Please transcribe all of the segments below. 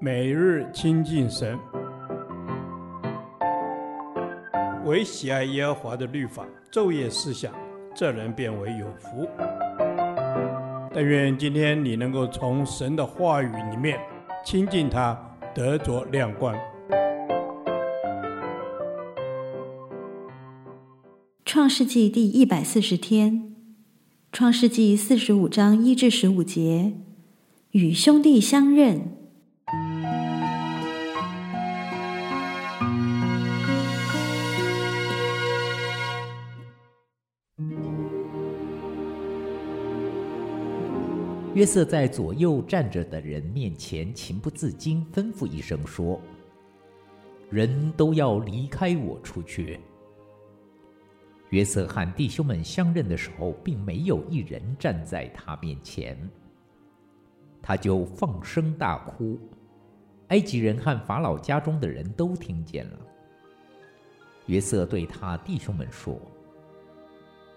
每日亲近神，唯喜爱耶和华的律法，昼夜思想，这人便为有福。但愿今天你能够从神的话语里面亲近他，得着亮光。创世纪第一百四十天，创世纪四十五章一至十五节，与兄弟相认。约瑟在左右站着的人面前情不自禁吩咐一声说：“人都要离开我出去。”约瑟和弟兄们相认的时候，并没有一人站在他面前，他就放声大哭。埃及人和法老家中的人都听见了。约瑟对他弟兄们说：“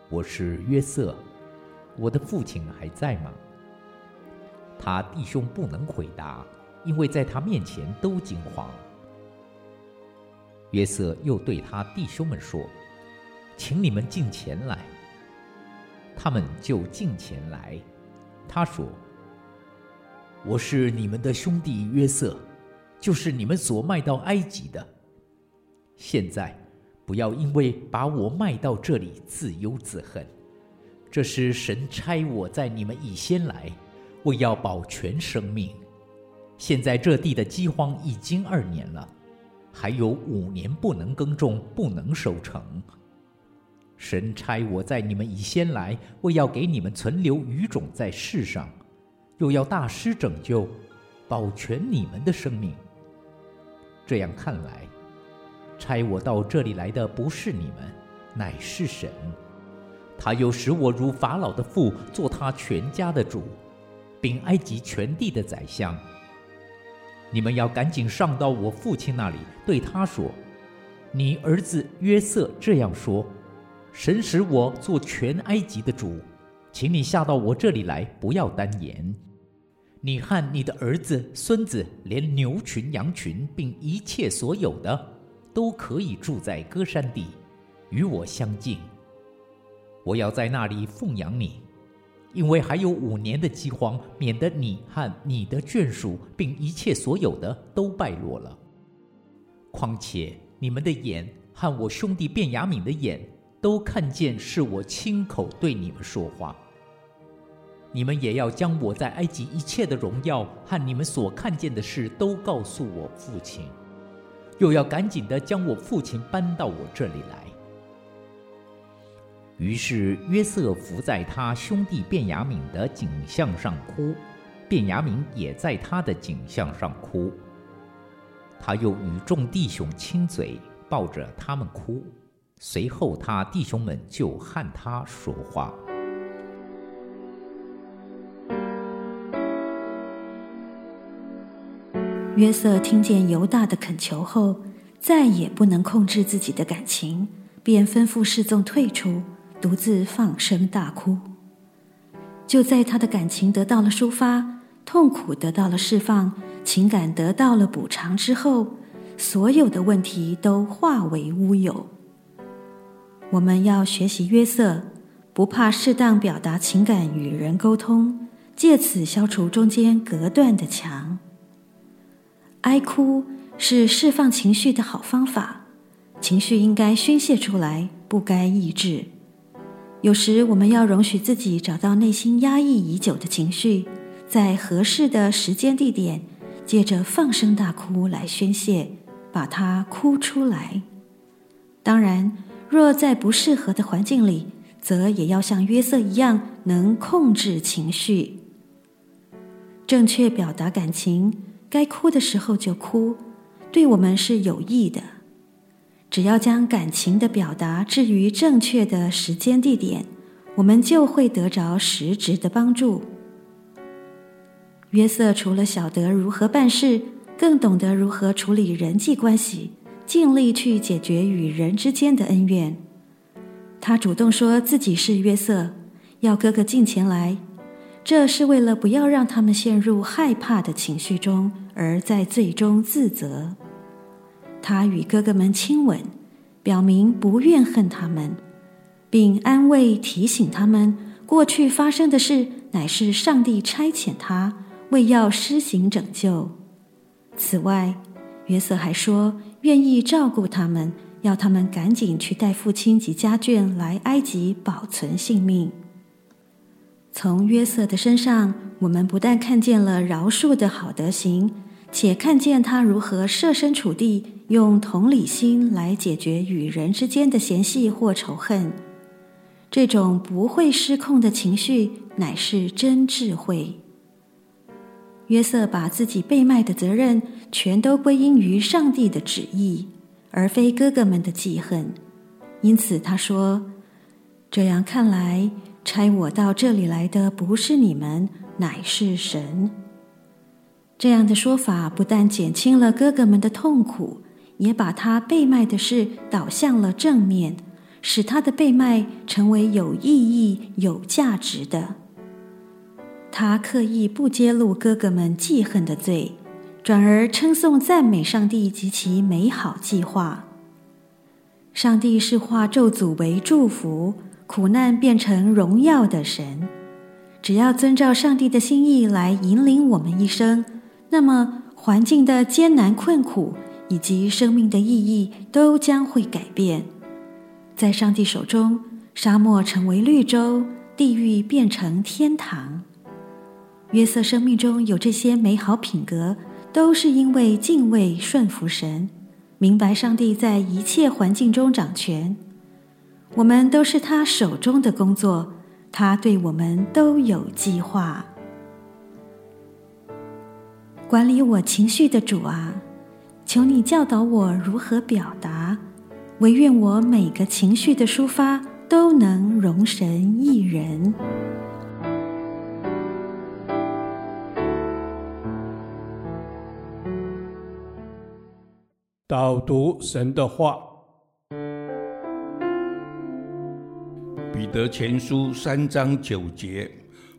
我是约瑟，我的父亲还在吗？”他弟兄不能回答，因为在他面前都惊慌。约瑟又对他弟兄们说：“请你们近前来。”他们就近前来。他说：“我是你们的兄弟约瑟，就是你们所卖到埃及的。现在不要因为把我卖到这里自忧自恨，这是神差我在你们以先来。”为要保全生命，现在这地的饥荒已经二年了，还有五年不能耕种，不能收成。神差我在你们以先来，为要给你们存留余种在世上，又要大师拯救，保全你们的生命。这样看来，差我到这里来的不是你们，乃是神。他又使我如法老的父，做他全家的主。并埃及全地的宰相，你们要赶紧上到我父亲那里，对他说：“你儿子约瑟这样说：神使我做全埃及的主，请你下到我这里来，不要单言。你和你的儿子、孙子，连牛群、羊群，并一切所有的，都可以住在歌山地，与我相近。我要在那里奉养你。”因为还有五年的饥荒，免得你和你的眷属并一切所有的都败落了。况且你们的眼和我兄弟便雅悯的眼都看见是我亲口对你们说话。你们也要将我在埃及一切的荣耀和你们所看见的事都告诉我父亲，又要赶紧的将我父亲搬到我这里来。于是约瑟伏在他兄弟便雅悯的颈项上哭，便雅悯也在他的颈项上哭。他又与众弟兄亲嘴，抱着他们哭。随后他弟兄们就和他说话。约瑟听见犹大的恳求后，再也不能控制自己的感情，便吩咐侍从退出。独自放声大哭。就在他的感情得到了抒发，痛苦得到了释放，情感得到了补偿之后，所有的问题都化为乌有。我们要学习约瑟，不怕适当表达情感与人沟通，借此消除中间隔断的墙。哀哭是释放情绪的好方法，情绪应该宣泄出来，不该抑制。有时我们要容许自己找到内心压抑已久的情绪，在合适的时间地点，借着放声大哭来宣泄，把它哭出来。当然，若在不适合的环境里，则也要像约瑟一样，能控制情绪，正确表达感情，该哭的时候就哭，对我们是有益的。只要将感情的表达置于正确的时间地点，我们就会得着实质的帮助。约瑟除了晓得如何办事，更懂得如何处理人际关系，尽力去解决与人之间的恩怨。他主动说自己是约瑟，要哥哥近前来。这是为了不要让他们陷入害怕的情绪中，而在最终自责。他与哥哥们亲吻，表明不怨恨他们，并安慰提醒他们，过去发生的事乃是上帝差遣他，为要施行拯救。此外，约瑟还说愿意照顾他们，要他们赶紧去带父亲及家眷来埃及保存性命。从约瑟的身上，我们不但看见了饶恕的好德行，且看见他如何设身处地，用同理心来解决与人之间的嫌隙或仇恨。这种不会失控的情绪，乃是真智慧。约瑟把自己被卖的责任，全都归因于上帝的旨意，而非哥哥们的记恨。因此他说：“这样看来。”差我到这里来的不是你们，乃是神。这样的说法不但减轻了哥哥们的痛苦，也把他被卖的事导向了正面，使他的被卖成为有意义、有价值的。他刻意不揭露哥哥们记恨的罪，转而称颂赞美上帝及其美好计划。上帝是化咒诅为祝福。苦难变成荣耀的神，只要遵照上帝的心意来引领我们一生，那么环境的艰难困苦以及生命的意义都将会改变。在上帝手中，沙漠成为绿洲，地狱变成天堂。约瑟生命中有这些美好品格，都是因为敬畏顺服神，明白上帝在一切环境中掌权。我们都是他手中的工作，他对我们都有计划。管理我情绪的主啊，求你教导我如何表达，唯愿我每个情绪的抒发都能容神一人。导读神的话。彼得前书三章九节，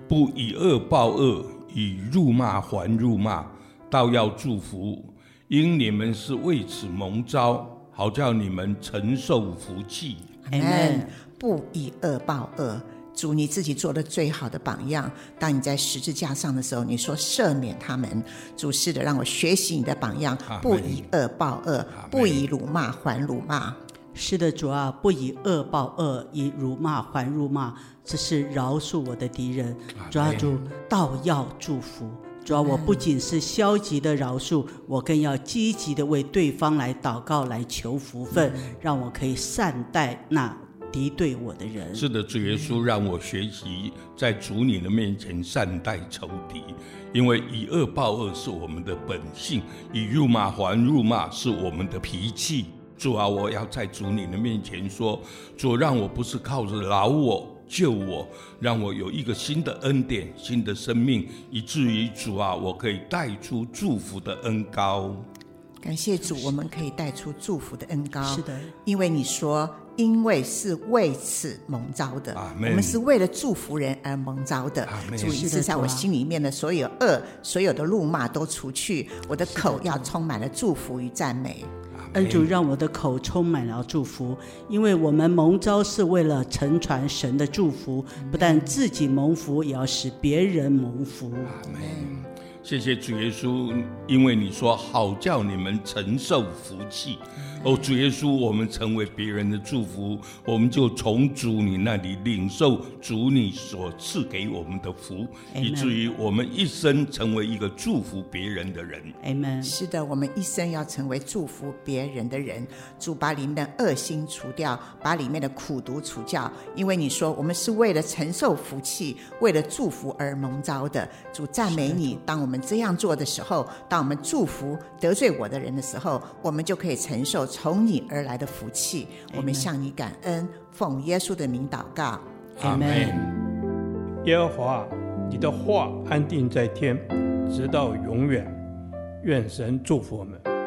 不以恶报恶，以辱骂还辱骂，倒要祝福，因你们是为此蒙召，好叫你们承受福气。阿门。不以恶报恶，主你自己做的最好的榜样。当你在十字架上的时候，你说赦免他们，主是的，让我学习你的榜样，不以恶报恶，不以辱骂还辱骂。是的，主啊，不以恶报恶，以辱骂还辱骂，这是饶恕我的敌人。主啊，主道要祝福。主啊，我不仅是消极的饶恕，我更要积极的为对方来祷告，来求福分，让我可以善待那敌对我的人。是的，主耶稣让我学习在主你的面前善待仇敌，因为以恶报恶是我们的本性，以辱骂还辱骂是我们的脾气。主啊，我要在主你的面前说，主让我不是靠着饶我救我，让我有一个新的恩典、新的生命，以至于主啊，我可以带出祝福的恩膏。感谢主，我们可以带出祝福的恩膏。是的，因为你说，因为是为此蒙召的，我们是为了祝福人而蒙召的。主，一次在我心里面的所有恶、所有的怒骂都除去，我的口要充满了祝福与赞美。恩主，让我的口充满了祝福，因为我们蒙召是为了承传神的祝福，不但自己蒙福，也要使别人蒙福。阿门。谢谢主耶稣，因为你说好叫你们承受福气。哦，主耶稣，我们成为别人的祝福，我们就从主你那里领受主你所赐给我们的福，Amen. 以至于我们一生成为一个祝福别人的人。Amen。是的，我们一生要成为祝福别人的人。主把里面的恶心除掉，把里面的苦毒除掉，因为你说我们是为了承受福气，为了祝福而蒙召的。主赞美你，当我们这样做的时候，当我们祝福得罪我的人的时候，我们就可以承受。从你而来的福气我们向你感恩，奉耶稣的名祷告，阿门。耶和华，你的话安定在天，直到永远。愿神祝福我们。